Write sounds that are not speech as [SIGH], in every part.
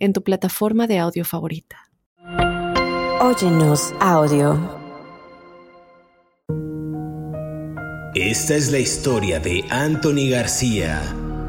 en tu plataforma de audio favorita. Óyenos audio. Esta es la historia de Anthony García,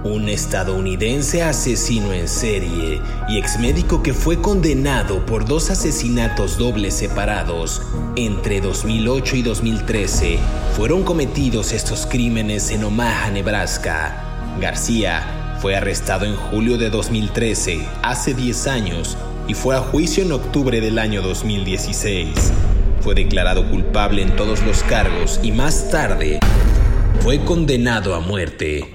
un estadounidense asesino en serie y exmédico que fue condenado por dos asesinatos dobles separados. Entre 2008 y 2013 fueron cometidos estos crímenes en Omaha, Nebraska. García fue arrestado en julio de 2013, hace 10 años, y fue a juicio en octubre del año 2016. Fue declarado culpable en todos los cargos y más tarde fue condenado a muerte.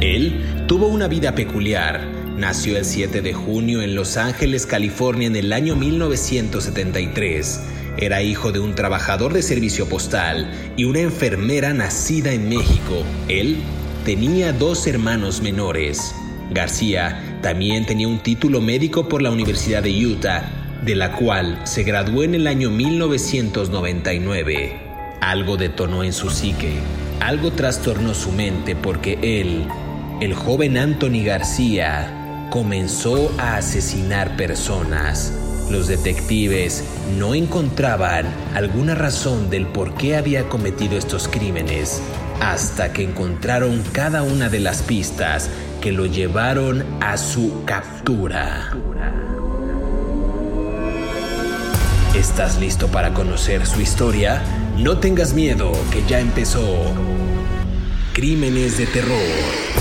Él tuvo una vida peculiar. Nació el 7 de junio en Los Ángeles, California en el año 1973. Era hijo de un trabajador de servicio postal y una enfermera nacida en México. Él tenía dos hermanos menores. García también tenía un título médico por la Universidad de Utah de la cual se graduó en el año 1999. Algo detonó en su psique, algo trastornó su mente porque él, el joven Anthony García, comenzó a asesinar personas. Los detectives no encontraban alguna razón del por qué había cometido estos crímenes hasta que encontraron cada una de las pistas que lo llevaron a su captura. ¿Estás listo para conocer su historia? No tengas miedo, que ya empezó. Crímenes de terror.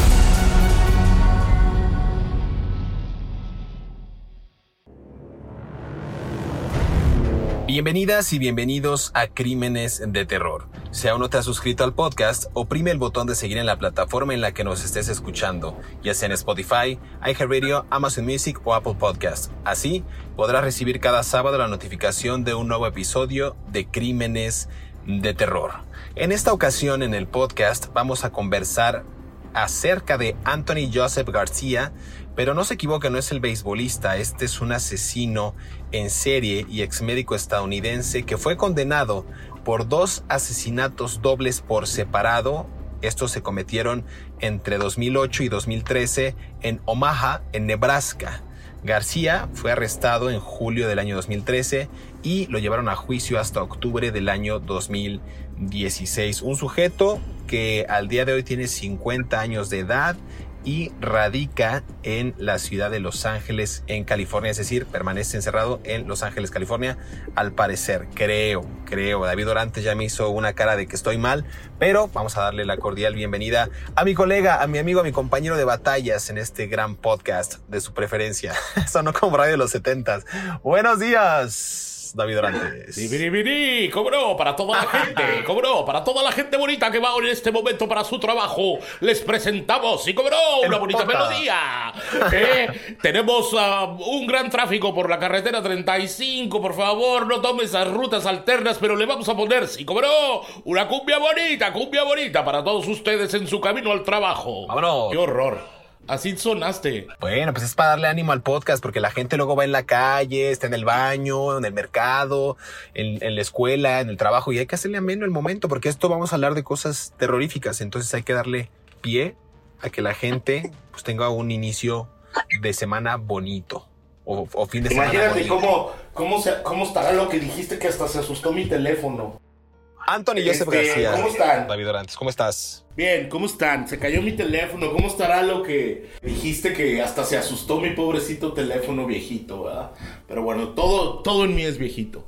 Bienvenidas y bienvenidos a Crímenes de Terror. Si aún no te has suscrito al podcast, oprime el botón de seguir en la plataforma en la que nos estés escuchando, ya sea en Spotify, iHeartRadio, Amazon Music o Apple Podcast. Así podrás recibir cada sábado la notificación de un nuevo episodio de Crímenes de Terror. En esta ocasión en el podcast vamos a conversar acerca de Anthony Joseph García, pero no se equivoque, no es el beisbolista, este es un asesino en serie y ex médico estadounidense que fue condenado por dos asesinatos dobles por separado. Estos se cometieron entre 2008 y 2013 en Omaha, en Nebraska. García fue arrestado en julio del año 2013 y lo llevaron a juicio hasta octubre del año 2016. Un sujeto que al día de hoy tiene 50 años de edad y radica en la ciudad de Los Ángeles, en California, es decir, permanece encerrado en Los Ángeles, California, al parecer, creo, creo. David Orantes ya me hizo una cara de que estoy mal, pero vamos a darle la cordial bienvenida a mi colega, a mi amigo, a mi compañero de batallas en este gran podcast de su preferencia. [LAUGHS] Sonó como radio de los setentas. Buenos días. David Orantes. [LAUGHS] ¡Biri, Cobró para toda la gente, [LAUGHS] cobró para toda la gente bonita que va en este momento para su trabajo. Les presentamos y cobró una bonita melodía. ¿Eh? Tenemos uh, un gran tráfico por la carretera 35. Por favor, no tome esas rutas alternas, pero le vamos a poner, si cobró, una cumbia bonita, cumbia bonita para todos ustedes en su camino al trabajo. Vámonos. ¡Qué horror! Así sonaste. Bueno, pues es para darle ánimo al podcast, porque la gente luego va en la calle, está en el baño, en el mercado, en, la escuela, en el trabajo, y hay que hacerle ameno el momento, porque esto vamos a hablar de cosas terroríficas, entonces hay que darle pie a que la gente pues tenga un inicio de semana bonito. O, fin de semana. Imagínate cómo, cómo, cómo estará lo que dijiste que hasta se asustó mi teléfono. Anthony Joseph Este, García. ¿cómo están? David Orantes, ¿cómo estás? Bien, ¿cómo están? Se cayó mi teléfono. ¿Cómo estará lo que dijiste que hasta se asustó mi pobrecito teléfono viejito, ¿verdad? Pero bueno, todo, todo en mí es viejito.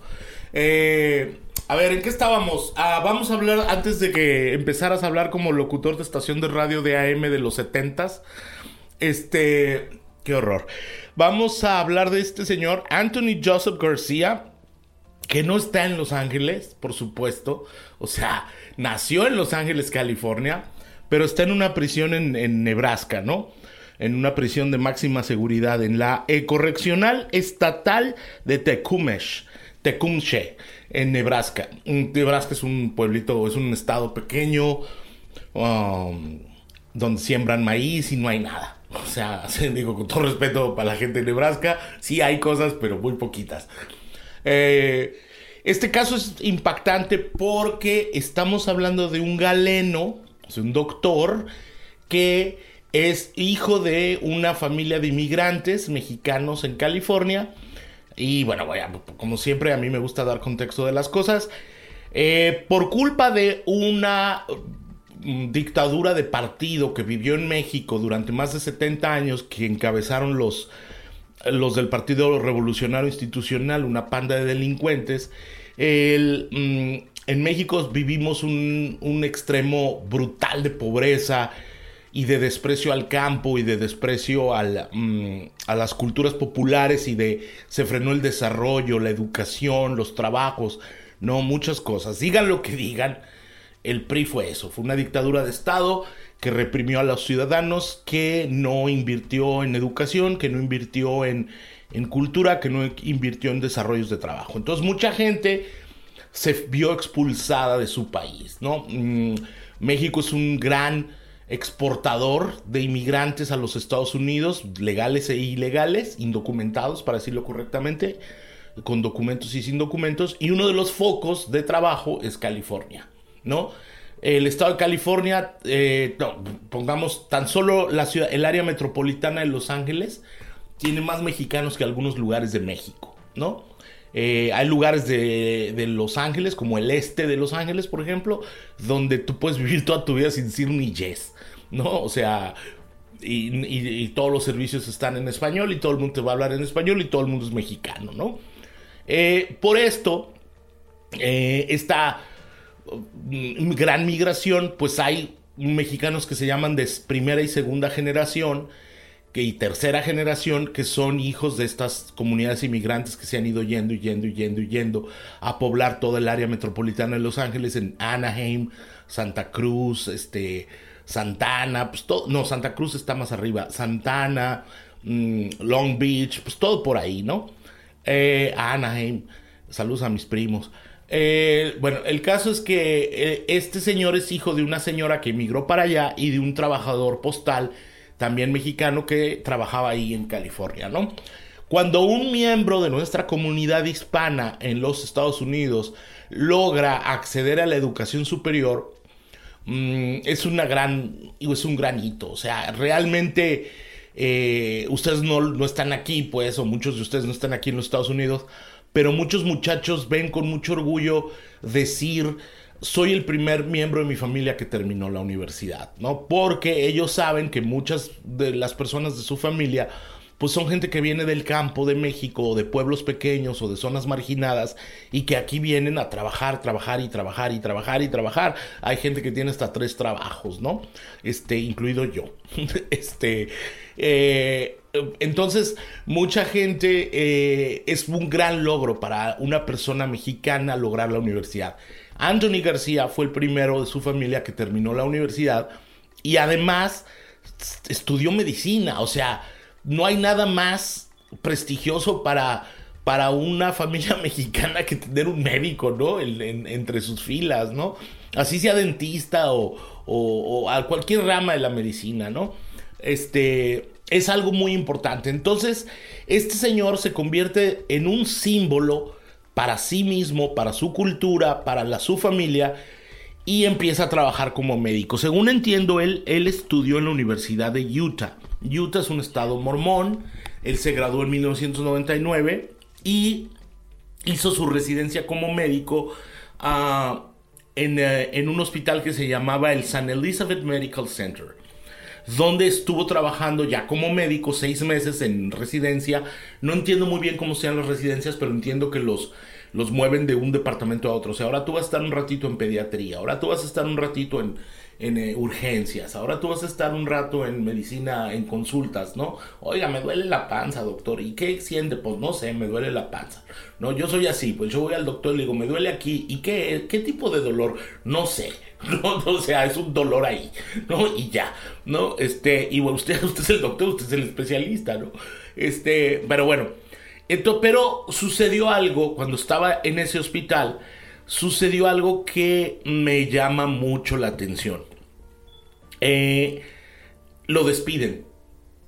Eh, a ver, ¿en qué estábamos? Ah, vamos a hablar, antes de que empezaras a hablar como locutor de estación de radio de AM de los 70s. Este, qué horror. Vamos a hablar de este señor, Anthony Joseph García, que no está en Los Ángeles, por supuesto. O sea, nació en Los Ángeles, California, pero está en una prisión en, Nebraska, ¿no? en una prisión de máxima seguridad en la correccional estatal de Tecumseh, Tecumseh, en Nebraska. Nebraska es un pueblito, es un estado pequeño um, donde siembran maíz y no hay nada. O sea, [LAUGHS] digo con todo respeto para la gente de Nebraska, sí hay cosas, pero muy poquitas. Eh, este caso es impactante porque estamos hablando de un galeno, un doctor, que es hijo de una familia de inmigrantes mexicanos en California. Y bueno, como siempre, a mí me gusta dar contexto de las cosas. Eh, por culpa de una mm, dictadura de partido que vivió en México durante más de 70 años, que encabezaron los los del Partido Revolucionario Institucional, una panda de delincuentes, mm, en México vivimos un, extremo brutal de pobreza y de desprecio al campo y de desprecio mm, a las culturas populares y de se frenó el desarrollo, la educación, los trabajos, no, muchas cosas. Digan lo que digan, el PRI fue eso, fue una dictadura de Estado que reprimió a los ciudadanos, que no invirtió en educación, que no invirtió en, cultura, que no invirtió en desarrollos de trabajo. Entonces mucha gente se vio expulsada de su país, ¿no? Mm, México es un gran exportador de inmigrantes a los Estados Unidos, legales e ilegales, indocumentados, para decirlo correctamente, con documentos y sin documentos, y uno de los focos de trabajo es California, ¿no? El estado de California, eh, pongamos tan solo la ciudad, el área metropolitana de Los Ángeles, tiene más mexicanos que algunos lugares de México, ¿no? Eh, hay lugares de, Los Ángeles, como el este de Los Ángeles, por ejemplo, donde tú puedes vivir toda tu vida sin decir ni yes, ¿no? O sea, y, todos los servicios están en español y todo el mundo te va a hablar en español y todo el mundo es mexicano, ¿no? Eh, por esto, esta gran migración, pues hay mexicanos que se llaman de primera y segunda generación que, y tercera generación que son hijos de estas comunidades inmigrantes que se han ido yendo y yendo y yendo y yendo a poblar toda el área metropolitana de Los Ángeles, en Anaheim, Santa Cruz, este, Santana, pues no, Santa Cruz está más arriba, Santana, mm, Long Beach, pues todo por ahí, ¿no? Eh, Anaheim, saludos a mis primos. Eh, bueno, el caso es que eh, este señor es hijo de una señora que emigró para allá y de un trabajador postal también mexicano que trabajaba ahí en California, ¿no? Cuando un miembro de nuestra comunidad hispana en los Estados Unidos logra acceder a la educación superior, mm, es una gran, es un gran hito. O sea, realmente eh, ustedes no, no están aquí, pues, o muchos de ustedes no están aquí en los Estados Unidos pero muchos muchachos ven con mucho orgullo decir soy el primer miembro de mi familia que terminó la universidad, ¿no? Porque ellos saben que muchas de las personas de su familia pues son gente que viene del campo de México o de pueblos pequeños o de zonas marginadas y que aquí vienen a trabajar, trabajar y trabajar y trabajar y trabajar. Hay gente que tiene hasta tres trabajos, ¿no? Este, incluido yo. [LAUGHS] este, eh, entonces, mucha gente eh, es un gran logro para una persona mexicana lograr la universidad. Anthony García fue el primero de su familia que terminó la universidad y además estudió medicina. O sea, no hay nada más prestigioso para, para una familia [LAUGHS] mexicana que tener un médico, ¿no? entre sus filas, ¿no? Así sea dentista o, o a cualquier rama de la medicina, ¿no? Este, es algo muy importante. Entonces, este señor se convierte en un símbolo para sí mismo, para su cultura, para la, su familia, y empieza a trabajar como médico. Según entiendo, él, él estudió en la Universidad de Utah. Utah es un estado mormón. Él se graduó en 1999 y hizo su residencia como médico ah, en, eh, en un hospital que se llamaba el San Elizabeth Medical Center donde estuvo trabajando ya como médico seis meses en residencia. No entiendo muy bien cómo sean las residencias, pero entiendo que los, los mueven de un departamento a otro. O sea, ahora tú vas a estar un ratito en pediatría, ahora tú vas a estar un ratito en, en eh, urgencias, ahora tú vas a estar un rato en medicina, en consultas, ¿no? Oiga, me duele la panza, doctor. ¿Y qué siente? Pues no sé, me duele la panza. No, yo soy así, pues yo voy al doctor y le digo, me duele aquí. ¿Y qué, qué tipo de dolor? No sé. [LAUGHS] No, o sea, es un dolor ahí, ¿no? Y ya, ¿no? Este, y bueno, usted, [LAUGHS] usted es el doctor, usted es el especialista, ¿no? Este, pero bueno, entonces, pero sucedió algo cuando estaba en ese hospital, sucedió algo que me llama mucho la atención. Eh, lo despiden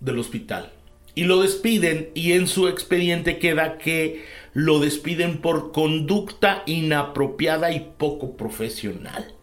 del hospital. Y lo despiden y en su expediente queda que lo despiden por conducta inapropiada y poco profesional.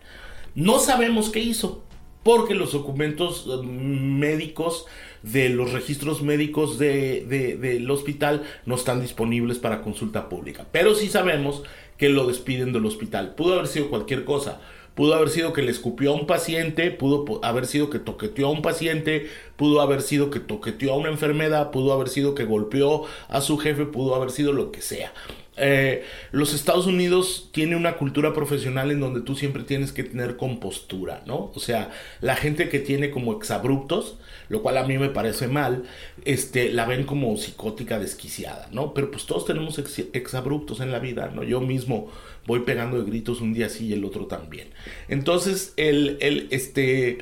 No sabemos qué hizo, porque los documentos eh, médicos de los registros médicos del hospital no están disponibles para consulta pública. Pero sí sabemos que lo despiden del hospital. Pudo haber sido cualquier cosa. Pudo haber sido que le escupió a un paciente, pudo haber sido que toqueteó a un paciente, pudo haber sido que toqueteó a una enfermedad, pudo haber sido que golpeó a su jefe, pudo haber sido lo que sea. Eh, los Estados Unidos tiene una cultura profesional en donde tú siempre tienes que tener compostura, ¿no? O sea, la gente que tiene como exabruptos, lo cual a mí me parece mal, este, la ven como psicótica desquiciada, ¿no? Pero pues todos tenemos exabruptos en la vida, ¿no? Yo mismo voy pegando de gritos un día así y el otro también. Entonces, el, el, este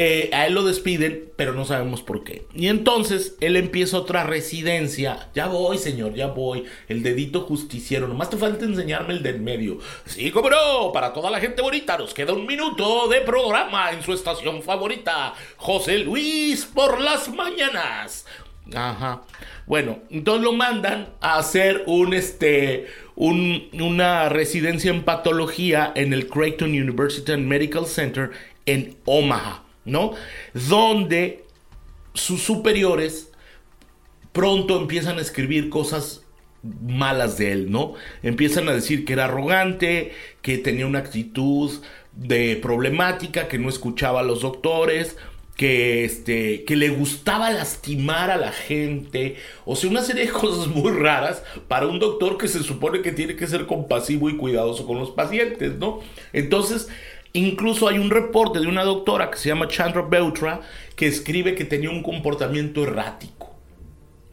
eh, a él lo despiden, pero no sabemos por qué. Y entonces él empieza otra residencia. Ya voy, señor, ya voy. El dedito justiciero. Nomás te falta enseñarme el del medio. Sí, como no. Para toda la gente bonita, nos queda un minuto de programa en su estación favorita. José Luis por las mañanas. Ajá. Bueno, entonces lo mandan a hacer un este. una residencia en patología en el Creighton University Medical Center en Omaha. ¿No? Donde sus superiores pronto empiezan a escribir cosas malas de él, ¿no? Empiezan a decir que era arrogante, que tenía una actitud de problemática, que no escuchaba a los doctores, que este que le gustaba lastimar a la gente, o sea, una serie de cosas muy raras para un doctor que se supone que tiene que ser compasivo y cuidadoso con los pacientes, ¿no? Entonces, Incluso hay un reporte de una doctora que se llama Chandra Beutra que escribe que tenía un comportamiento errático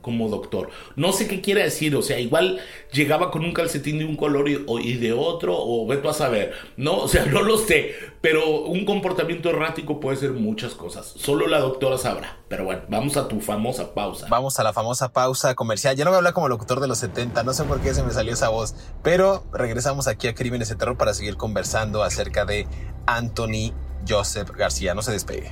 como doctor. No sé qué quiere decir, o sea, igual llegaba con un calcetín de un color y, de otro, o veto a saber, ¿no? O sea, [LAUGHS] no lo sé, pero un comportamiento errático puede ser muchas cosas. Solo la doctora sabrá. Pero bueno, vamos a tu famosa pausa. Vamos a la famosa pausa comercial. Ya no voy a hablar como locutor de los 70, no sé por qué se me salió esa voz, pero regresamos aquí a Crímenes de Terror para seguir conversando acerca de Anthony Joseph García. No se despegue.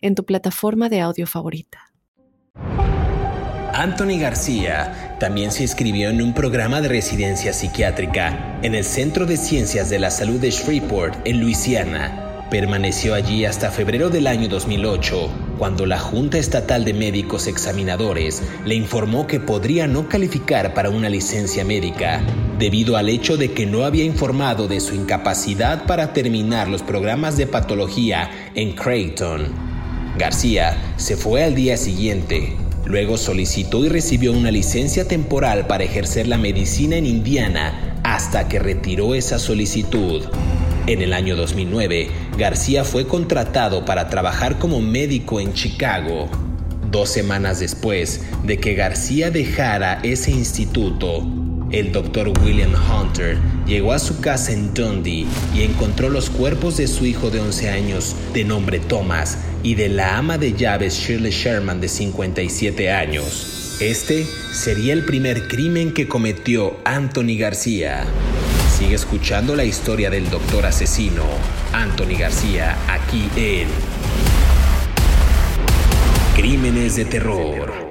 en tu plataforma de audio favorita. Anthony García también se inscribió en un programa de residencia psiquiátrica en el Centro de Ciencias de la Salud de Shreveport, en Luisiana. Permaneció allí hasta febrero del año 2008, cuando la Junta Estatal de Médicos Examinadores le informó que podría no calificar para una licencia médica, debido al hecho de que no había informado de su incapacidad para terminar los programas de patología en Creighton. García se fue al día siguiente. Luego solicitó y recibió una licencia temporal para ejercer la medicina en Indiana hasta que retiró esa solicitud. En el año 2009, García fue contratado para trabajar como médico en Chicago. Dos semanas después de que García dejara ese instituto, el doctor William Hunter llegó a su casa en Dundee y encontró los cuerpos de su hijo de 11 años, de nombre Thomas, y de la ama de llaves Shirley Sherman, de 57 años. Este sería el primer crimen que cometió Anthony García. Sigue escuchando la historia del doctor asesino, Anthony García, aquí en Crímenes de Terror.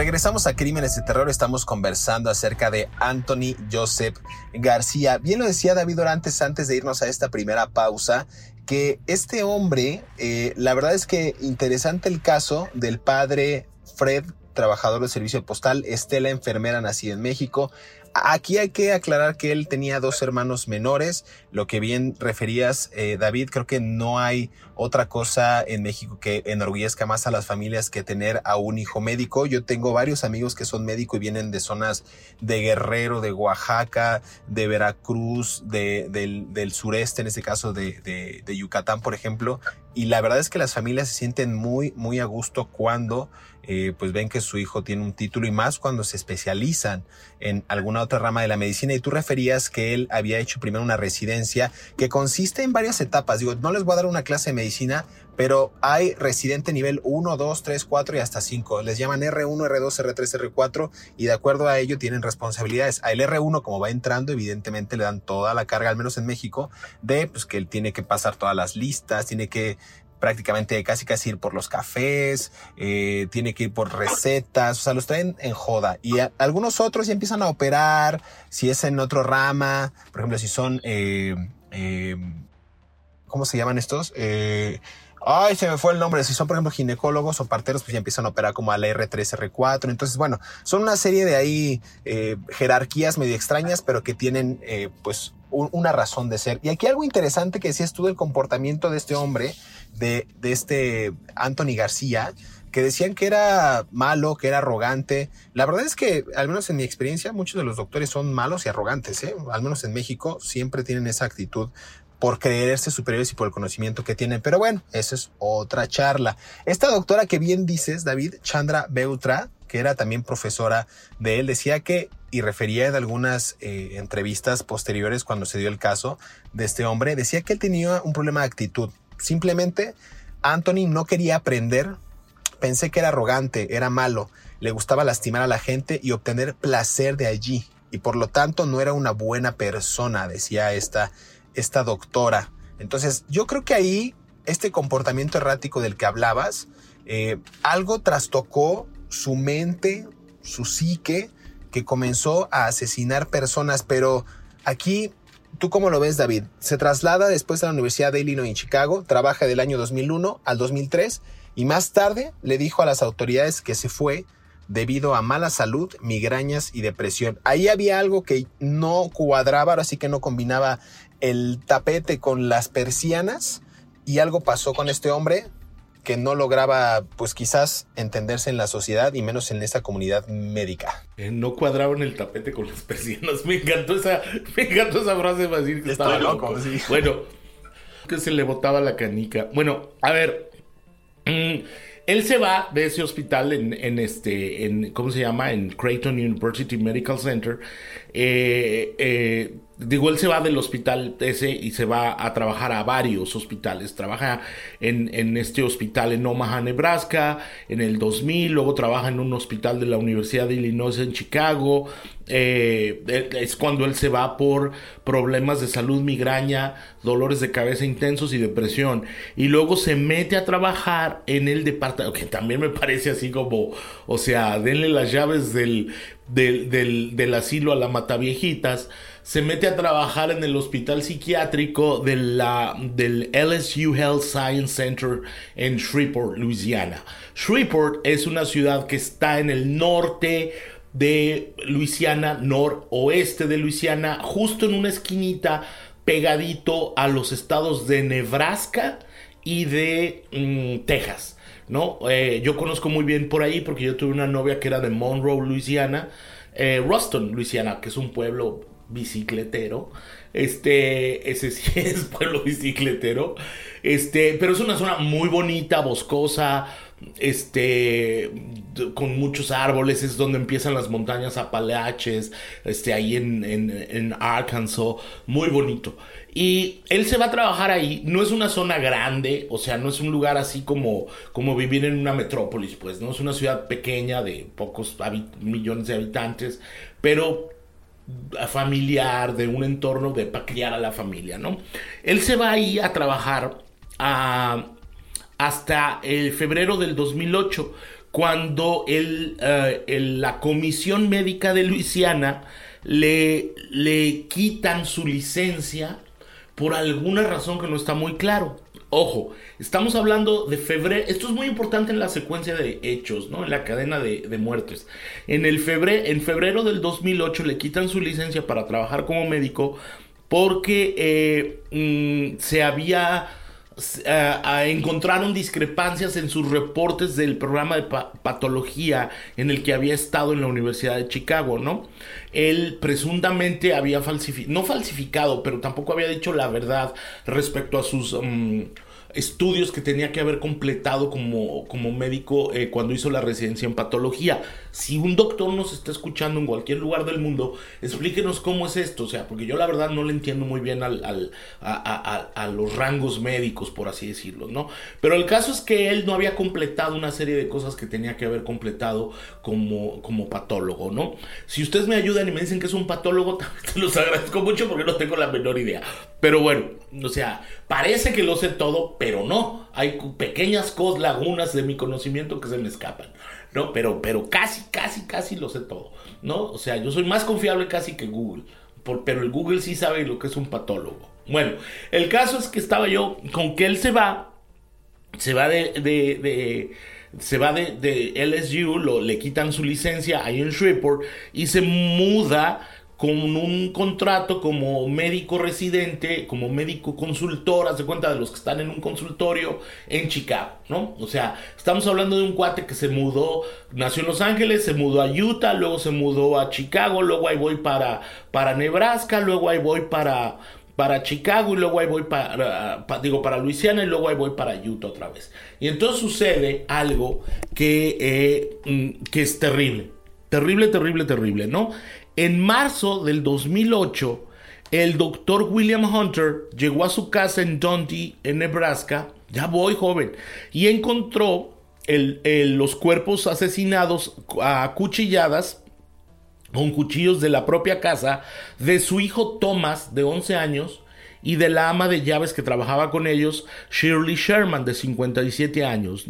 Regresamos a Crímenes de Terror, estamos conversando acerca de Anthony Joseph García. Bien lo decía David Orantes antes de irnos a esta primera pausa, que este hombre, eh, la verdad es que interesante el caso del padre Fred, trabajador del servicio postal, Estela, enfermera nacida en México, Aquí hay que aclarar que él tenía dos hermanos menores, lo que bien referías, eh, David, creo que no hay otra cosa en México que enorgullezca más a las familias que tener a un hijo médico. Yo tengo varios amigos que son médicos y vienen de zonas de Guerrero, de Oaxaca, de Veracruz, de, del, sureste, en este caso de, de Yucatán, por ejemplo, y la verdad es que las familias se sienten muy, muy a gusto cuando eh, pues ven que su hijo tiene un título y más cuando se especializan en alguna otra rama de la medicina. Y tú referías que él había hecho primero una residencia que consiste en varias etapas. Digo, no les voy a dar una clase de medicina, pero hay residente nivel 1, 2, 3, 4 y hasta 5. Les llaman R1, R2, R3, R4 y de acuerdo a ello tienen responsabilidades. A el R1, como va entrando, evidentemente le dan toda la carga, al menos en México, de pues que él tiene que pasar todas las listas, tiene que prácticamente casi casi ir por los cafés, eh, tiene que ir por recetas, o sea, los traen en joda. Y algunos otros ya empiezan a operar, si es en otro rama, por ejemplo, si son, eh, eh, ¿cómo se llaman estos? Ay, se me fue el nombre. Si son, por ejemplo, ginecólogos o parteros, pues ya empiezan a operar como a la R3, R4. Entonces, bueno, son una serie de ahí jerarquías medio extrañas, pero que tienen, pues, una razón de ser. Y aquí algo interesante que decías tú del comportamiento de este hombre, de, este Anthony García, que decían que era malo, que era arrogante. La verdad es que, al menos en mi experiencia, muchos de los doctores son malos y arrogantes, ¿eh? al menos en México siempre tienen esa actitud por creerse superiores y por el conocimiento que tienen. Pero bueno, esa es otra charla. Esta doctora que bien dices, David, Chandra Beutra, que era también profesora de él, decía que, y refería en algunas eh, entrevistas posteriores cuando se dio el caso de este hombre, decía que él tenía un problema de actitud. Simplemente Anthony no quería aprender, pensé que era arrogante, era malo, le gustaba lastimar a la gente y obtener placer de allí, y por lo tanto no era una buena persona, decía esta, esta doctora. Entonces yo creo que ahí este comportamiento errático del que hablabas, eh, algo trastocó su mente, su psique, que comenzó a asesinar personas, pero aquí, ¿tú cómo lo ves, David? Se traslada después a la Universidad de Illinois en Chicago, trabaja del año 2001 al 2003 y más tarde le dijo a las autoridades que se fue debido a mala salud, migrañas y depresión. Ahí había algo que no cuadraba, así que no combinaba el tapete con las persianas y algo pasó con este hombre que no lograba, pues quizás entenderse en la sociedad y menos en esa comunidad médica. Eh, no cuadraba en el tapete con las [LAUGHS] persianas. Me encantó esa, me encantó esa frase para decir que estaba loco. Bueno, que se le botaba la canica. Bueno, a ver. Mm, él se va de ese hospital en, en, este, en, ¿cómo se llama? En Creighton University Medical Center. Eh, eh, digo, él se va del hospital ese y se va a trabajar a varios hospitales. Trabaja en, en, este hospital en Omaha, Nebraska, en el 2000, luego trabaja en un hospital de la Universidad de Illinois en Chicago. Eh, es cuando él se va por problemas de salud, migraña, dolores de cabeza intensos y depresión. Y luego se mete a trabajar en el departamento, que también me parece así como, o sea, denle las llaves del, del, del, del asilo a la Mataviejitas se mete a trabajar en el hospital psiquiátrico de la, del LSU Health Science Center en Shreveport, Louisiana. Shreveport es una ciudad que está en el norte de Luisiana, noroeste de Luisiana, justo en una esquinita pegadito a los estados de Nebraska y de mm, Texas. ¿no? Eh, yo conozco muy bien por ahí porque yo tuve una novia que era de Monroe, Luisiana, eh, Ruston, Luisiana, que es un pueblo bicicletero. Este, ese sí [LAUGHS] es pueblo bicicletero. Este, pero es una zona muy bonita, boscosa, este, con muchos árboles, es donde empiezan las montañas Apalaches, este, ahí en, en, en, Arkansas, muy bonito. Y él se va a trabajar ahí, no es una zona grande, o sea, no es un lugar así como, como vivir en una metrópolis, pues, ¿no? Es una ciudad pequeña de pocos millones de habitantes, pero familiar, de un entorno de para criar a la familia, ¿no? Él se va ahí a trabajar hasta el febrero del 2008, cuando eh, la Comisión Médica de Luisiana le, le quitan su licencia por alguna razón que no está muy claro. Ojo, estamos hablando de febrero. Esto es muy importante en la secuencia de hechos, ¿no? En la cadena de, muertes. En, el febre- en febrero del 2008 le quitan su licencia para trabajar como médico porque eh, mm, se había a- encontraron discrepancias en sus reportes del programa de pa- patología en el que había estado en la Universidad de Chicago, ¿no? Él presuntamente había falsificado, no falsificado, pero tampoco había dicho la verdad respecto a sus mm, estudios que tenía que haber completado como, como médico eh, cuando hizo la residencia en patología. Si un doctor nos está escuchando en cualquier lugar del mundo, explíquenos cómo es esto, o sea, porque yo la verdad no le entiendo muy bien al, al- a, a- los rangos médicos, por así decirlo, ¿no? Pero el caso es que él no había completado una serie de cosas que tenía que haber completado como, como patólogo, ¿no? Si ustedes me ayudan y me dicen que es un patólogo, [LAUGHS] se los agradezco mucho porque no tengo la menor idea. Pero bueno, o sea, parece que lo sé todo, pero no. Hay pequeñas cos, lagunas de mi conocimiento que se me escapan, ¿no? Pero, pero casi, casi, casi lo sé todo, ¿no? O sea, yo soy más confiable casi que Google, por- pero el Google sí sabe lo que es un patólogo. Bueno, el caso es que estaba yo con que él se va, se va de, de- se va de, de LSU, lo, le quitan su licencia ahí en Shreveport y se muda con un contrato como médico residente, como médico consultor, hace cuenta de los que están en un consultorio en Chicago, ¿no? O sea, estamos hablando de un cuate que se mudó, nació en Los Ángeles, se mudó a Utah, luego se mudó a Chicago, luego ahí voy para, para Nebraska, luego ahí voy para, para Chicago y luego ahí voy para, pa- digo, para Luisiana y luego ahí voy para Utah otra vez. Y entonces sucede algo que, eh, mm, que es terrible. Terrible, terrible, terrible, ¿no? En marzo del 2008, el doctor William Hunter llegó a su casa en Dundee, en Nebraska. Ya voy, joven. Y encontró los cuerpos asesinados a cuchilladas con cuchillos de la propia casa de su hijo Thomas, de 11 años, y de la ama de llaves que trabajaba con ellos, Shirley Sherman, de 57 años.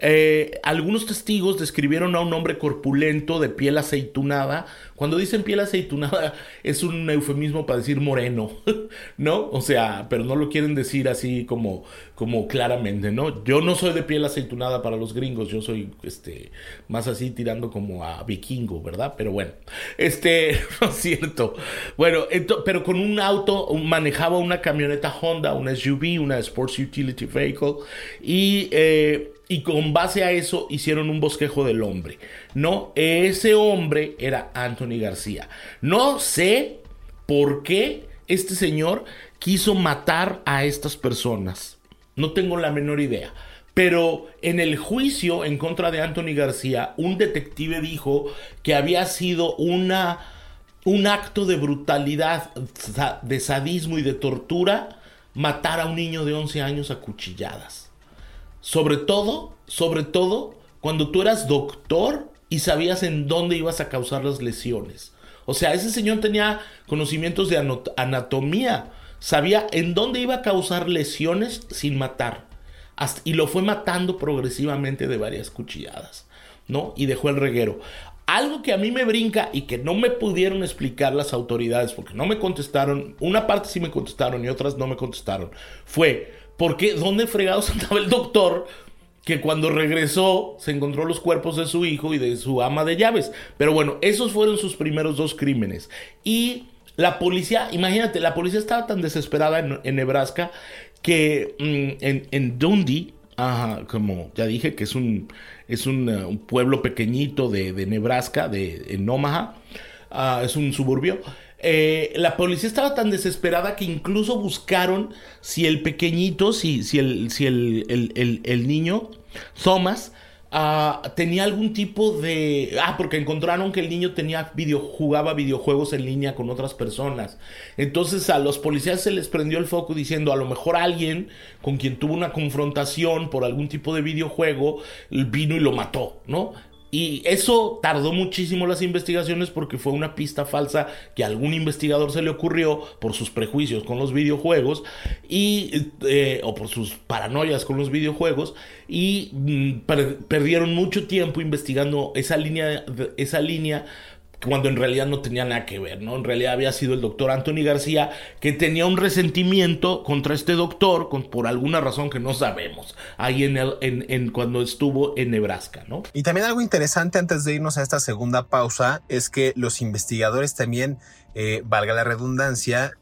Eh, algunos testigos describieron a un hombre corpulento, de piel aceitunada. Cuando dicen piel aceitunada, [LAUGHS] es un eufemismo para decir moreno, [LAUGHS] ¿no? O sea, pero no lo quieren decir así como, como claramente, ¿no? Yo no soy de piel aceitunada para los gringos, yo soy, este, más así tirando como a vikingo, ¿verdad? Pero bueno, este, [LAUGHS] no es cierto. Bueno, pero con un auto, manejaba una camioneta Honda, una SUV, una Sports Utility Vehicle, y, eh, y con base a eso hicieron un bosquejo del hombre, ¿no? Ese hombre era Anthony García. No sé por qué este señor quiso matar a estas personas. No tengo la menor idea. Pero en el juicio en contra de Anthony García, un detective dijo que había sido una, un acto de brutalidad, de sadismo y de tortura matar a un niño de 11 años a cuchilladas. Sobre todo, sobre todo, cuando tú eras doctor y sabías en dónde ibas a causar las lesiones. O sea, ese señor tenía conocimientos de anatomía, sabía en dónde iba a causar lesiones sin matar. Y lo fue matando progresivamente de varias cuchilladas, ¿no? Y dejó el reguero. Algo que a mí me brinca y que no me pudieron explicar las autoridades, porque no me contestaron, una parte sí me contestaron y otras no me contestaron, fue, ¿por qué? ¿Dónde fregados andaba el doctor que cuando regresó se encontró los cuerpos de su hijo y de su ama de llaves. Pero bueno, esos fueron sus primeros dos crímenes. Y la policía, imagínate, la policía estaba tan desesperada en, Nebraska que mm, en, Dundee, ajá, como ya dije, que es un, es un, un pueblo pequeñito de, de Nebraska, de, en Omaha, ah, es un suburbio. Eh, la policía estaba tan desesperada que incluso buscaron si el pequeñito, si, si, el, niño, Thomas, ah, tenía algún tipo de... Ah, porque encontraron que el niño tenía video, jugaba videojuegos en línea con otras personas. Entonces a los policías se les prendió el foco diciendo a lo mejor alguien con quien tuvo una confrontación por algún tipo de videojuego vino y lo mató, ¿no? Y eso tardó muchísimo las investigaciones porque fue una pista falsa que a algún investigador se le ocurrió por sus prejuicios con los videojuegos y, eh, o por sus paranoias con los videojuegos. Y mm, perdieron mucho tiempo investigando esa línea, esa línea cuando en realidad no tenía nada que ver, ¿no? En realidad había sido el doctor Anthony García que tenía un resentimiento contra este doctor por alguna razón que no sabemos, ahí en, el, cuando estuvo en Nebraska, ¿no? Y también algo interesante antes de irnos a esta segunda pausa es que los investigadores también, eh, valga la redundancia,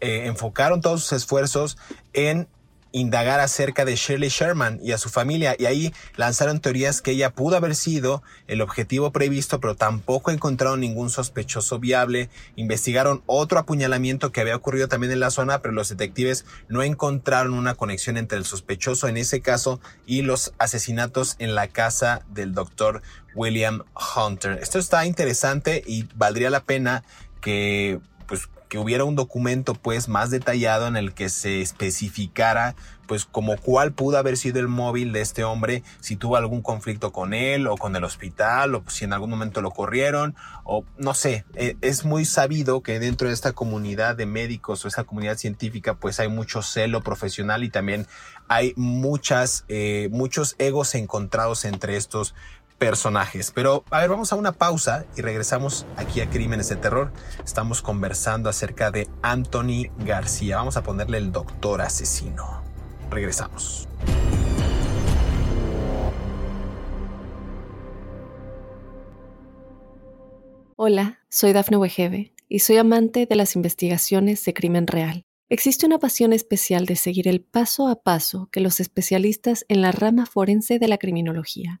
eh, enfocaron todos sus esfuerzos en indagar acerca de Shirley Sherman y a su familia y ahí lanzaron teorías que ella pudo haber sido el objetivo previsto pero tampoco encontraron ningún sospechoso viable. Investigaron otro apuñalamiento que había ocurrido también en la zona pero los detectives no encontraron una conexión entre el sospechoso en ese caso y los asesinatos en la casa del doctor William Hunter. Esto está interesante y valdría la pena que pues que hubiera un documento pues más detallado en el que se especificara pues como cuál pudo haber sido el móvil de este hombre, si tuvo algún conflicto con él o con el hospital o si en algún momento lo corrieron o no sé, e, es muy sabido que dentro de esta comunidad de médicos o esta comunidad científica pues hay mucho celo profesional y también hay muchas, eh, muchos egos encontrados entre estos personajes. Pero a ver, vamos a una pausa y regresamos aquí a Crímenes de Terror. Estamos conversando acerca de Anthony García. Vamos a ponerle el doctor asesino. Regresamos. Hola, soy Dafne Wegebe y soy amante de las investigaciones de crimen real. Existe una pasión especial de seguir el paso a paso que los especialistas en la rama forense de la criminología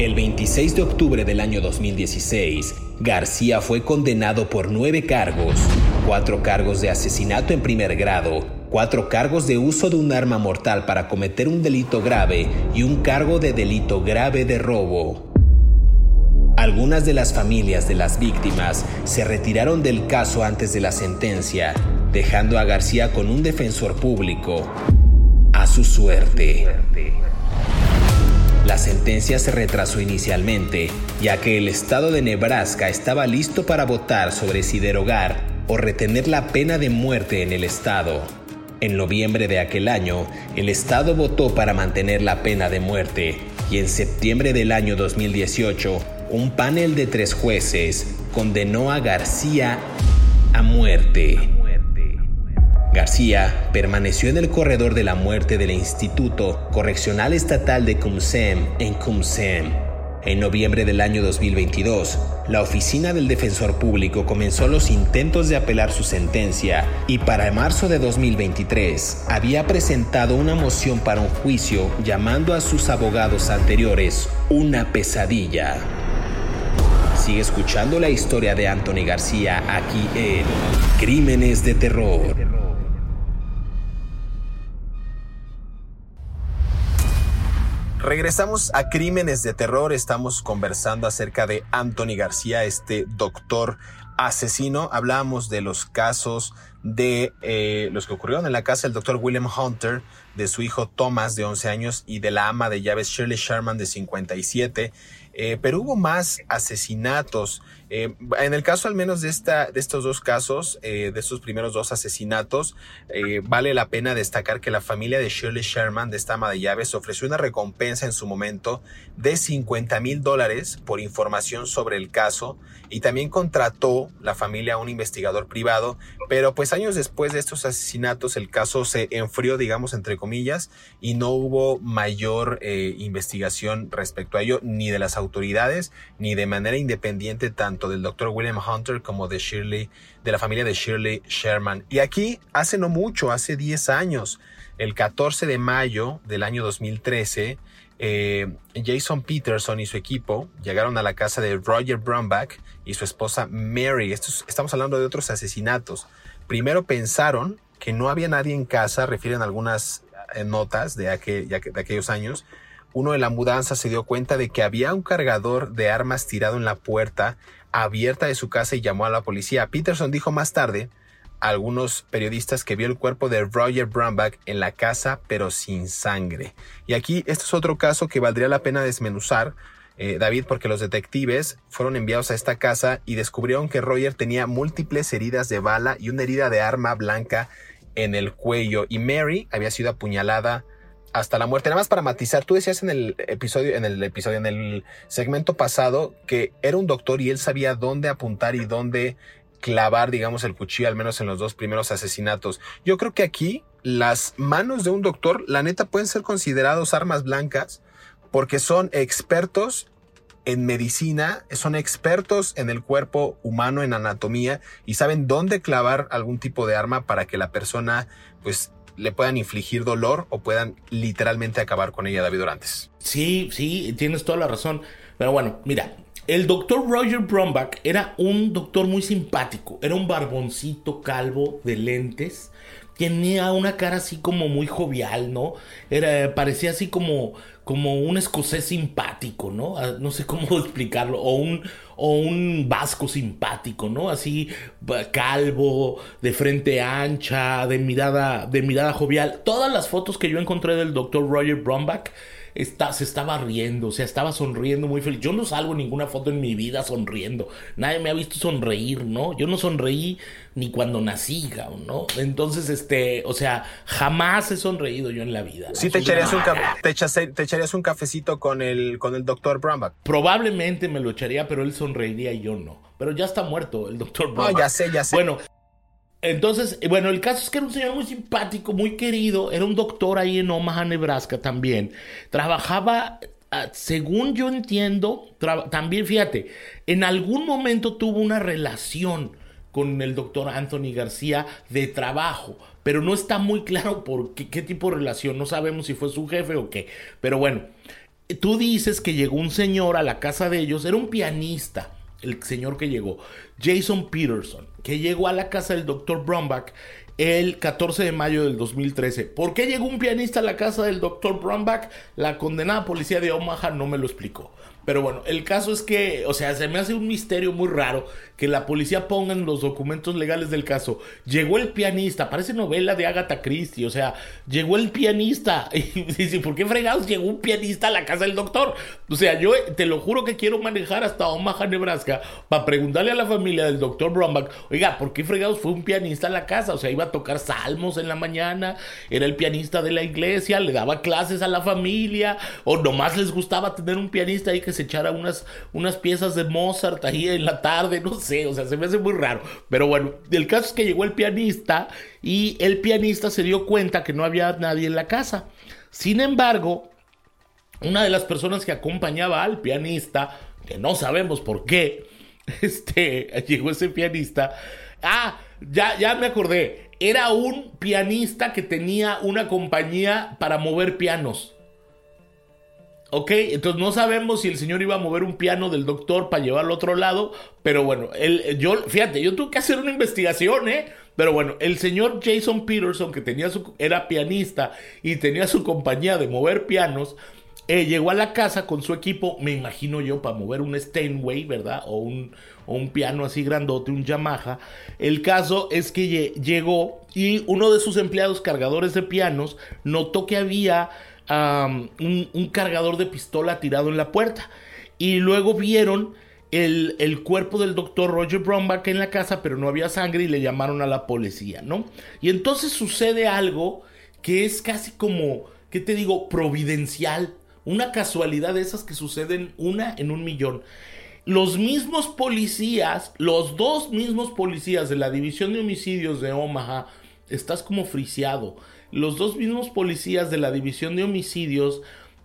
El 26 de octubre del año 2016, García fue condenado por nueve cargos, cuatro cargos de asesinato en primer grado, cuatro cargos de uso de un arma mortal para cometer un delito grave y un cargo de delito grave de robo. Algunas de las familias de las víctimas se retiraron del caso antes de la sentencia, dejando a García con un defensor público. A su suerte. La sentencia se retrasó inicialmente, ya que el estado de Nebraska estaba listo para votar sobre si derogar o retener la pena de muerte en el estado. En noviembre de aquel año, el estado votó para mantener la pena de muerte y en septiembre del año 2018, un panel de tres jueces condenó a García a muerte. García permaneció en el corredor de la muerte del Instituto Correccional Estatal de Cumsem en Cumsem. En noviembre del año 2022, la oficina del defensor público comenzó los intentos de apelar su sentencia y para marzo de 2023 había presentado una moción para un juicio llamando a sus abogados anteriores una pesadilla. Sigue escuchando la historia de Anthony García aquí en Crímenes de Terror. Regresamos a Crímenes de Terror. Estamos conversando acerca de Anthony García, este doctor asesino. Hablamos de los casos de eh, los que ocurrieron en la casa del doctor William Hunter, de su hijo Thomas de 11 años y de la ama de llaves Shirley Sherman de 57. Eh, pero hubo más asesinatos. Eh, en el caso al menos de, esta, de estos dos casos, eh, de estos primeros dos asesinatos, vale la pena destacar que la familia de Shirley Sherman, de esta ama de llaves, ofreció una recompensa en su momento de 50 mil dólares por información sobre el caso y también contrató la familia a un investigador privado, pero pues años después de estos asesinatos el caso se enfrió, digamos, entre comillas, y no hubo mayor investigación respecto a ello, ni de las autoridades ni de manera independiente tanto del doctor William Hunter como de Shirley, de la familia de Shirley Sherman. Y aquí, hace no mucho, hace 10 años, el 14 de mayo del año 2013, eh, Jason Peterson y su equipo llegaron a la casa de Roger Brownback y su esposa Mary. estamos hablando de otros asesinatos. Primero pensaron que no había nadie en casa, refieren algunas eh, notas de, de aquellos años. Uno de la mudanza se dio cuenta de que había un cargador de armas tirado en la puerta abierta de su casa y llamó a la policía. Peterson dijo más tarde a algunos periodistas que vio el cuerpo de Roger Brownback en la casa pero sin sangre. Y aquí este es otro caso que valdría la pena desmenuzar, eh, David, porque los detectives fueron enviados a esta casa y descubrieron que Roger tenía múltiples heridas de bala y una herida de arma blanca en el cuello y Mary había sido apuñalada hasta la muerte. Nada más para matizar, tú decías en el episodio, en el episodio, en el segmento pasado, que era un doctor y él sabía dónde apuntar y dónde clavar, digamos, el cuchillo, al menos en los dos primeros asesinatos. Yo creo que aquí las manos de un doctor, la neta, pueden ser considerados armas blancas porque son expertos en medicina, son expertos en el cuerpo humano, en anatomía y saben dónde clavar algún tipo de arma para que la persona, pues, le puedan infligir dolor o puedan literalmente acabar con ella, David Orantes. Sí, sí, tienes toda la razón. Pero bueno, mira, el doctor Roger Brombach era un doctor muy simpático. Era un barboncito calvo de lentes. Tenía una cara así como muy jovial, ¿no? Era, parecía así como, como un escocés simpático, ¿no? Ah, no sé cómo [LAUGHS] explicarlo. O un, o un vasco simpático, ¿no? Así calvo, de frente ancha, de mirada, de mirada jovial. Todas las fotos que yo encontré del doctor Roger Brombach está, se estaba riendo, o sea, estaba sonriendo muy feliz. Yo no salgo ninguna foto en mi vida sonriendo. Nadie me ha visto sonreír, ¿no? Yo no sonreí ni cuando nací, ¿no? Entonces, este, o sea, jamás he sonreído yo en la vida. Sí, te echarías, un te, echarías un cafecito con el, con el doctor Brambach. Probablemente me lo echaría, pero él sonreiría y yo no. Pero ya está muerto el doctor Brambach. No, ya sé, ya sé. Bueno, entonces, eh, bueno, el caso es que era un señor muy simpático, muy querido, era un doctor ahí en Omaha, Nebraska también. Trabajaba, ah, según yo entiendo, también fíjate, en algún momento tuvo una relación con el doctor Anthony García de trabajo, pero no está muy claro por qué, tipo de relación, no sabemos si fue su jefe o qué, pero bueno, tú dices que llegó un señor a la casa de ellos, era un pianista el señor que llegó, Jason Peterson, que llegó a la casa del doctor Brombach el 14 de mayo del 2013. ¿Por qué llegó un pianista a la casa del doctor Brombach? La condenada policía de Omaha no me lo explicó. Pero bueno, el caso es que, o sea, se me hace un misterio muy raro que la policía ponga en los documentos legales del caso. Llegó el pianista, parece novela de Agatha Christie, o sea, llegó el pianista. [LAUGHS] Y dice, ¿por qué fregados llegó un pianista a la casa del doctor? O sea, yo te lo juro que quiero manejar hasta Omaha, Nebraska, para preguntarle a la familia del doctor Brombach, oiga, ¿por qué fregados fue un pianista a la casa? O sea, iba a tocar salmos en la mañana, era el pianista de la iglesia, le daba clases a la familia, o nomás les gustaba tener un pianista ahí que se echara unas, unas piezas de Mozart ahí en la tarde, no sé, o sea, se me hace muy raro. Pero bueno, el caso es que llegó el pianista y el pianista se dio cuenta que no había nadie en la casa. Sin embargo, una de las personas que acompañaba al pianista, que no sabemos por qué, [LAUGHS] este, llegó ese pianista. Ah, ya, ya me acordé. Era un pianista que tenía una compañía para mover pianos. Ok, entonces no sabemos si el señor iba a mover un piano del doctor para llevarlo al otro lado, pero bueno, él, yo, fíjate, yo tuve que hacer una investigación, ¿eh? Pero bueno, el señor Jason Peterson, que tenía su, era pianista y tenía su compañía de mover pianos, eh, llegó a la casa con su equipo, me imagino yo, para mover un Steinway, ¿verdad? O un, o un piano así grandote, un Yamaha. El caso es que llegó y uno de sus empleados cargadores de pianos notó que había un, cargador de pistola tirado en la puerta. Y luego vieron el, cuerpo del doctor Roger Brombach en la casa, pero no había sangre y le llamaron a la policía, ¿no? Y entonces sucede algo que es casi como, ¿qué te digo? Providencial. Una casualidad de esas que suceden una en un millón. Los mismos policías, los dos mismos policías de la División de Homicidios de Omaha, estás como friseado los dos mismos policías de la División de Homicidios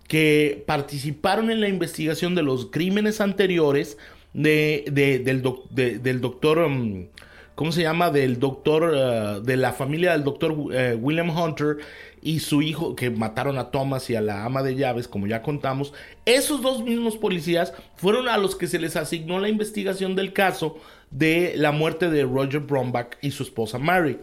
que participaron en la investigación de los crímenes anteriores de, del, doctor, um, ¿cómo se llama? Del doctor, uh, de la familia del doctor uh, William Hunter y su hijo que mataron a Thomas y a la ama de llaves, como ya contamos. Esos dos mismos policías fueron a los que se les asignó la investigación del caso de la muerte de Roger Brombach y su esposa Mary.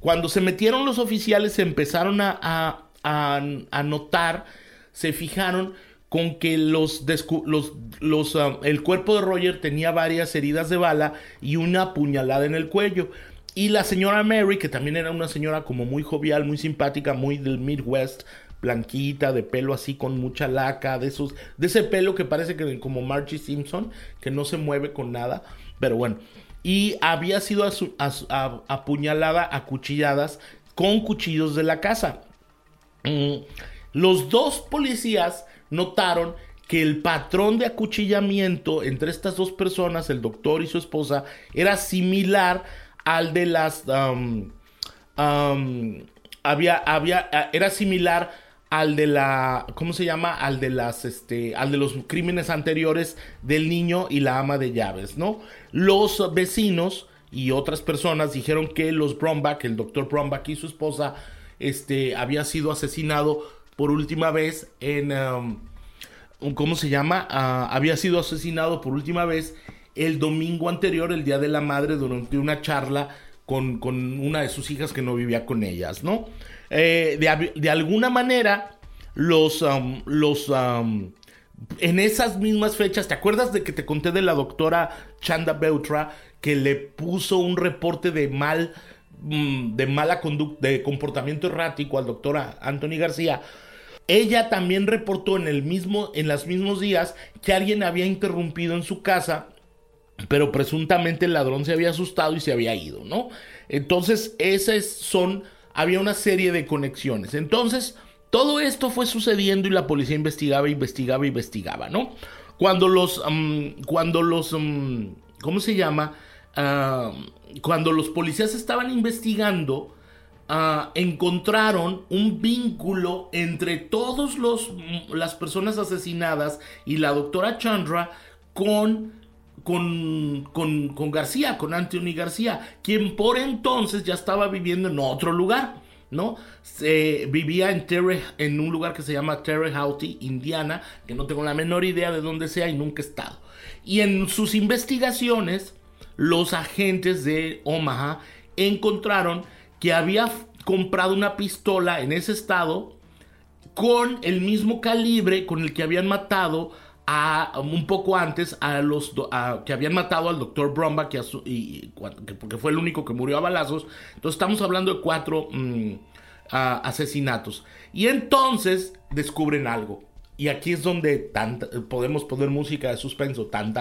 Cuando se metieron los oficiales, se empezaron a, a, a, notar, se fijaron con que los, los, los um, el cuerpo de Roger tenía varias heridas de bala y una puñalada en el cuello. Y la señora Mary, que también era una señora como muy jovial, muy simpática, muy del Midwest, blanquita, de pelo así con mucha laca, de esos, de ese pelo que parece que como Margie Simpson, que no se mueve con nada, pero bueno. Y había sido apuñalada a cuchilladas con cuchillos de la casa. Mm, los dos policías notaron que el patrón de acuchillamiento entre estas dos personas, el doctor y su esposa, era similar al de las... Um, um, había, había, era similar al de la, ¿cómo se llama? Al de las, este, al de los crímenes anteriores del niño y la ama de llaves, ¿no? Los vecinos y otras personas dijeron que los Brombach, el doctor Brombach y su esposa, este, había sido asesinado por última vez en, um, ¿cómo se llama? Ah, había sido asesinado por última vez el domingo anterior, el Día de la Madre, durante una charla con, con una de sus hijas que no vivía con ellas, ¿no? Eh, de, alguna manera, los, um, los, um, en esas mismas fechas, ¿te acuerdas de que te conté de la doctora Chanda Beutra que le puso un reporte de mal, mm, de mala conducta, de comportamiento errático al doctor Anthony García? Ella también reportó en el mismo, en los mismos días que alguien había interrumpido en su casa pero presuntamente el ladrón se había asustado y se había ido, ¿no? Entonces, esas son había una serie de conexiones. Entonces, todo esto fue sucediendo y la policía investigaba, investigaba, investigaba, ¿no? Cuando los, cuando los, ¿cómo se llama? cuando los policías estaban investigando, ah, encontraron un vínculo entre todas las personas asesinadas y la doctora Chandra con con, con, García, con Anthony García, quien por entonces ya estaba viviendo en otro lugar, ¿no? Se, vivía en, Terre, en un lugar que se llama Terre Haute, Indiana, que no tengo la menor idea de dónde sea y nunca he estado. Y en sus investigaciones, los agentes de Omaha encontraron que había comprado una pistola en ese estado con el mismo calibre con el que habían matado un poco antes a los que habían matado al doctor Brombach y, porque fue el único que murió a balazos. Entonces estamos hablando de cuatro mm, asesinatos. Y entonces descubren algo. Y aquí es donde podemos poner música de suspenso. Tan,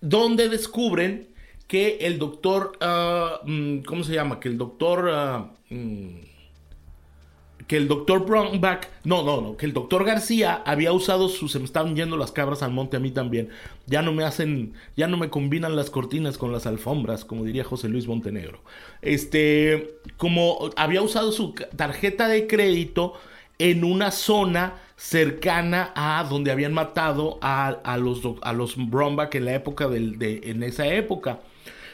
donde descubren que el doctor, ah, mm, ¿cómo se llama? Que el doctor... Ah, mm, que el doctor Brownback, no, no, no, que el doctor García había usado sus, se me estaban yendo las cabras al monte a mí también, ya no me hacen, ya no me combinan las cortinas con las alfombras, como diría José Luis Montenegro. Este, como había usado su tarjeta de crédito en una zona cercana a donde habían matado a, los, a los Brownback en la época del, de, en esa época.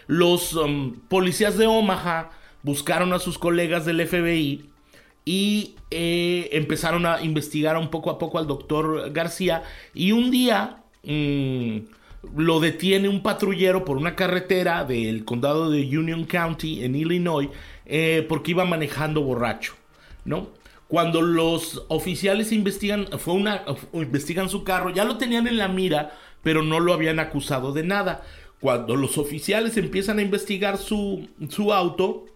Los um, policías de Omaha buscaron a sus colegas del FBI y eh, empezaron a investigar un poco a poco al doctor García y un día mm, lo detiene un patrullero por una carretera del condado de Union County en Illinois eh, porque iba manejando borracho, ¿no? Cuando los oficiales investigan, fue una, investigan su carro, ya lo tenían en la mira, pero no lo habían acusado de nada. Cuando los oficiales empiezan a investigar su, su auto,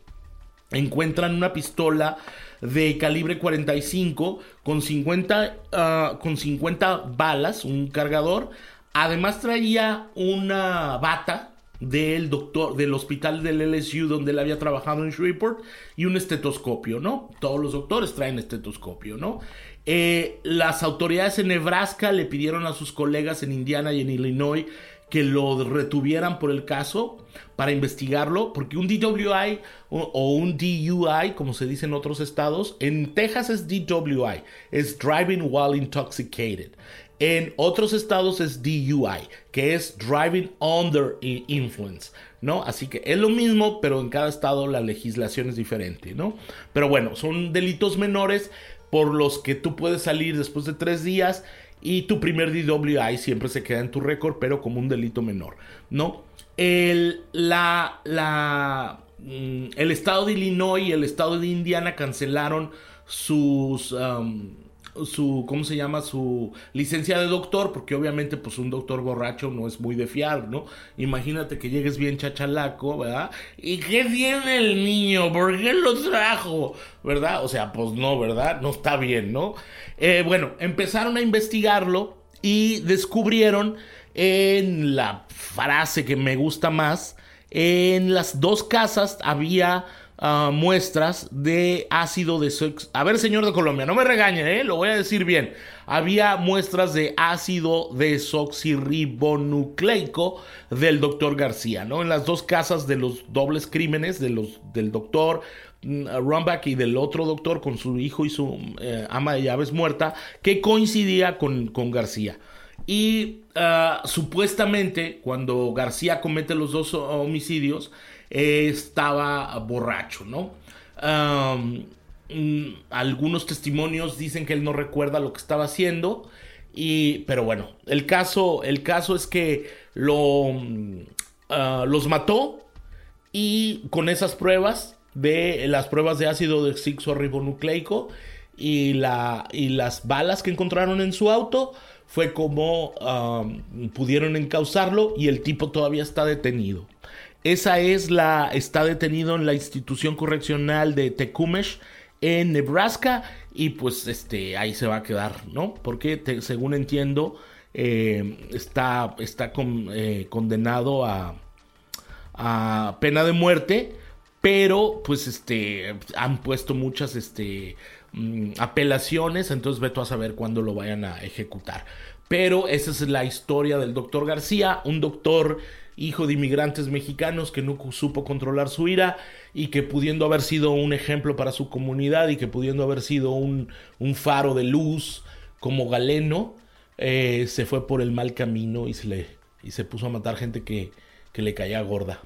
encuentran una pistola de calibre 45 con 50, ah, con 50 balas, un cargador. Además traía una bata del doctor del hospital del LSU donde él había trabajado en Shreveport y un estetoscopio, ¿no? Todos los doctores traen estetoscopio, ¿no? Eh, las autoridades en Nebraska le pidieron a sus colegas en Indiana y en Illinois que lo retuvieran por el caso para investigarlo, porque un DWI o, un DUI, como se dice en otros estados, en Texas es DWI, es Driving While Intoxicated. En otros estados es DUI, que es Driving Under Influence, ¿no? Así que es lo mismo, pero en cada estado la legislación es diferente, ¿no? Pero bueno, son delitos menores por los que tú puedes salir después de tres días y tu primer DWI siempre se queda en tu récord, pero como un delito menor, ¿no? El, la, la, mm, el estado de Illinois y el estado de Indiana cancelaron sus su, ¿cómo se llama? Su licencia de doctor, porque obviamente pues un doctor borracho no es muy de fiar, ¿no? Imagínate que llegues bien chachalaco, ¿verdad? ¿Y qué tiene el niño? ¿Por qué lo trajo? ¿Verdad? O sea, pues no, ¿verdad? No está bien, ¿no? Eh, bueno, empezaron a investigarlo y descubrieron en la frase que me gusta más, en las dos casas había Ah, muestras de ácido de A ver, señor de Colombia, no me regañe, ¿eh? lo voy a decir bien. Había muestras de ácido desoxirribonucleico del doctor García, ¿no? En las dos casas de los dobles crímenes de los, del doctor mm, Rumbach y del otro doctor con su hijo y su eh, ama de llaves muerta, que coincidía con, con García. Y ah, supuestamente, cuando García comete los dos homicidios, estaba borracho, ¿no? Mm, algunos testimonios dicen que él no recuerda lo que estaba haciendo. Y, pero bueno, el caso, el caso es que lo, mm, ah, los mató y con esas pruebas de las pruebas de ácido desoxirribonucleico y, la, y las balas que encontraron en su auto fue como pudieron encauzarlo y el tipo todavía está detenido. Esa es la, está detenido en la institución correccional de Tecumseh en Nebraska y pues este, ahí se va a quedar, ¿no? Porque según entiendo eh, está, está eh, condenado a, a pena de muerte, pero pues este, han puesto muchas este, mm, apelaciones, entonces veto a saber cuándo lo vayan a ejecutar. Pero esa es la historia del doctor García, un doctor hijo de inmigrantes mexicanos que no supo controlar su ira y que pudiendo haber sido un ejemplo para su comunidad y que pudiendo haber sido un, faro de luz como Galeno, eh, se fue por el mal camino y se, le, y se puso a matar gente que, que le caía gorda.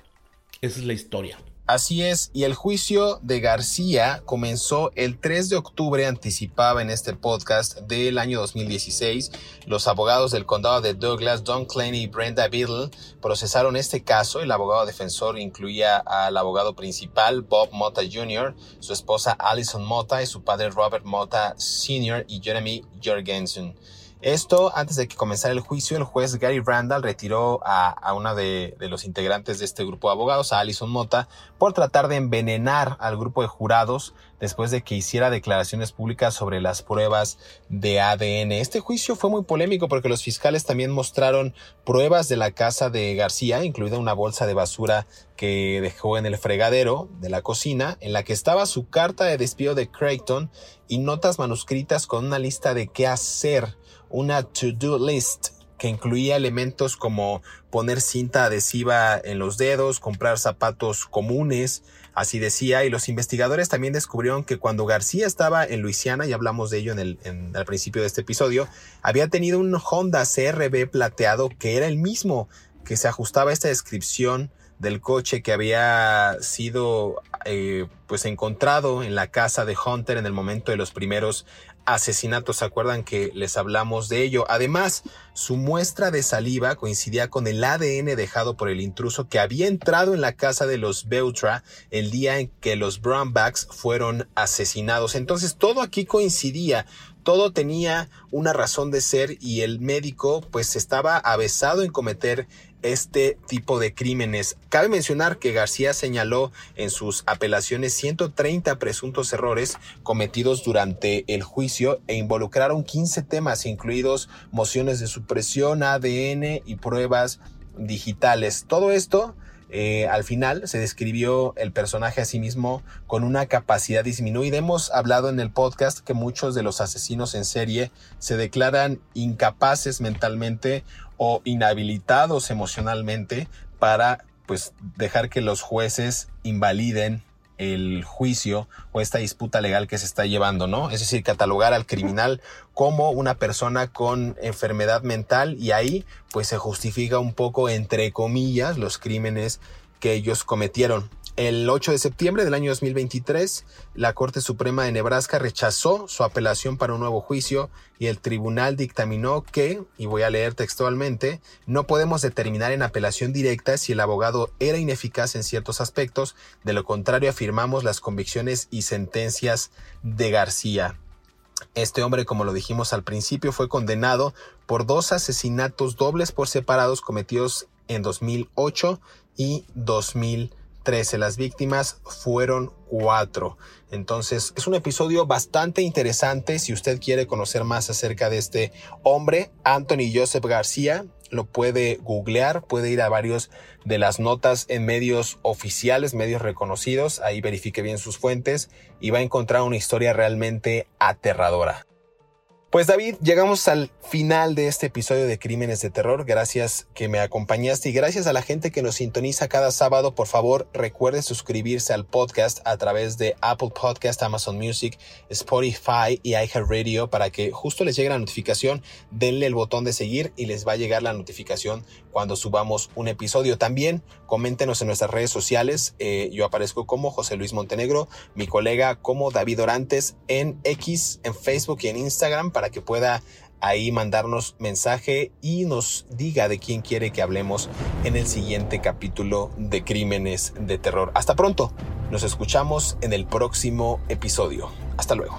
Esa es la historia. Así es, y el juicio de García comenzó el 3 de octubre, anticipaba en este podcast del año 2016. Los abogados del condado de Douglas, Don Claney y Brenda Biddle, procesaron este caso. El abogado defensor incluía al abogado principal, Bob Mota Jr., su esposa Allison Mota y su padre Robert Mota Sr. y Jeremy Jorgensen. Esto, antes de que comenzara el juicio, el juez Gary Randall retiró a, una de, de, los integrantes de este grupo de abogados, a Alison Mota, por tratar de envenenar al grupo de jurados después de que hiciera declaraciones públicas sobre las pruebas de ADN. Este juicio fue muy polémico porque los fiscales también mostraron pruebas de la casa de García, incluida una bolsa de basura que dejó en el fregadero de la cocina, en la que estaba su carta de despido de Creighton y notas manuscritas con una lista de qué hacer una to-do list que incluía elementos como poner cinta adhesiva en los dedos, comprar zapatos comunes, así decía, y los investigadores también descubrieron que cuando García estaba en Luisiana, y hablamos de ello en el, al principio de este episodio, había tenido un Honda CRB plateado que era el mismo que se ajustaba a esta descripción del coche que había sido eh, pues encontrado en la casa de Hunter en el momento de los primeros asesinatos. ¿Se acuerdan que les hablamos de ello? Además, su muestra de saliva coincidía con el ADN dejado por el intruso que había entrado en la casa de los Beutra el día en que los Brownbacks fueron asesinados. Entonces, todo aquí coincidía. Todo tenía una razón de ser y el médico pues estaba avesado en cometer este tipo de crímenes. Cabe mencionar que García señaló en sus apelaciones 130 presuntos errores cometidos durante el juicio e involucraron 15 temas, incluidos mociones de supresión, ADN y pruebas digitales. Todo esto eh, al final se describió el personaje a sí mismo con una capacidad disminuida. Hemos hablado en el podcast que muchos de los asesinos en serie se declaran incapaces mentalmente o inhabilitados emocionalmente para pues dejar que los jueces invaliden el juicio o esta disputa legal que se está llevando, ¿no? Es decir, catalogar al criminal como una persona con enfermedad mental y ahí pues se justifica un poco entre comillas los crímenes que ellos cometieron. El 8 de septiembre del año 2023, la Corte Suprema de Nebraska rechazó su apelación para un nuevo juicio y el tribunal dictaminó que, y voy a leer textualmente, no podemos determinar en apelación directa si el abogado era ineficaz en ciertos aspectos, de lo contrario afirmamos las convicciones y sentencias de García. Este hombre, como lo dijimos al principio, fue condenado por dos asesinatos dobles por separados cometidos en 2008 y 2000 13. Las víctimas fueron cuatro. Entonces es un episodio bastante interesante. Si usted quiere conocer más acerca de este hombre, Anthony Joseph García, lo puede googlear, puede ir a varios de las notas en medios oficiales, medios reconocidos. Ahí verifique bien sus fuentes y va a encontrar una historia realmente aterradora. Pues David, llegamos al final de este episodio de Crímenes de Terror. Gracias que me acompañaste y gracias a la gente que nos sintoniza cada sábado. Por favor, recuerde suscribirse al podcast a través de Apple Podcast, Amazon Music, Spotify y iHeartRadio para que justo les llegue la notificación. Denle el botón de seguir y les va a llegar la notificación cuando subamos un episodio. También coméntenos en nuestras redes sociales. Eh, yo aparezco como José Luis Montenegro, mi colega como David Orantes en X, en Facebook y en Instagram para que pueda ahí mandarnos mensaje y nos diga de quién quiere que hablemos en el siguiente capítulo de Crímenes de Terror. Hasta pronto, nos escuchamos en el próximo episodio. Hasta luego.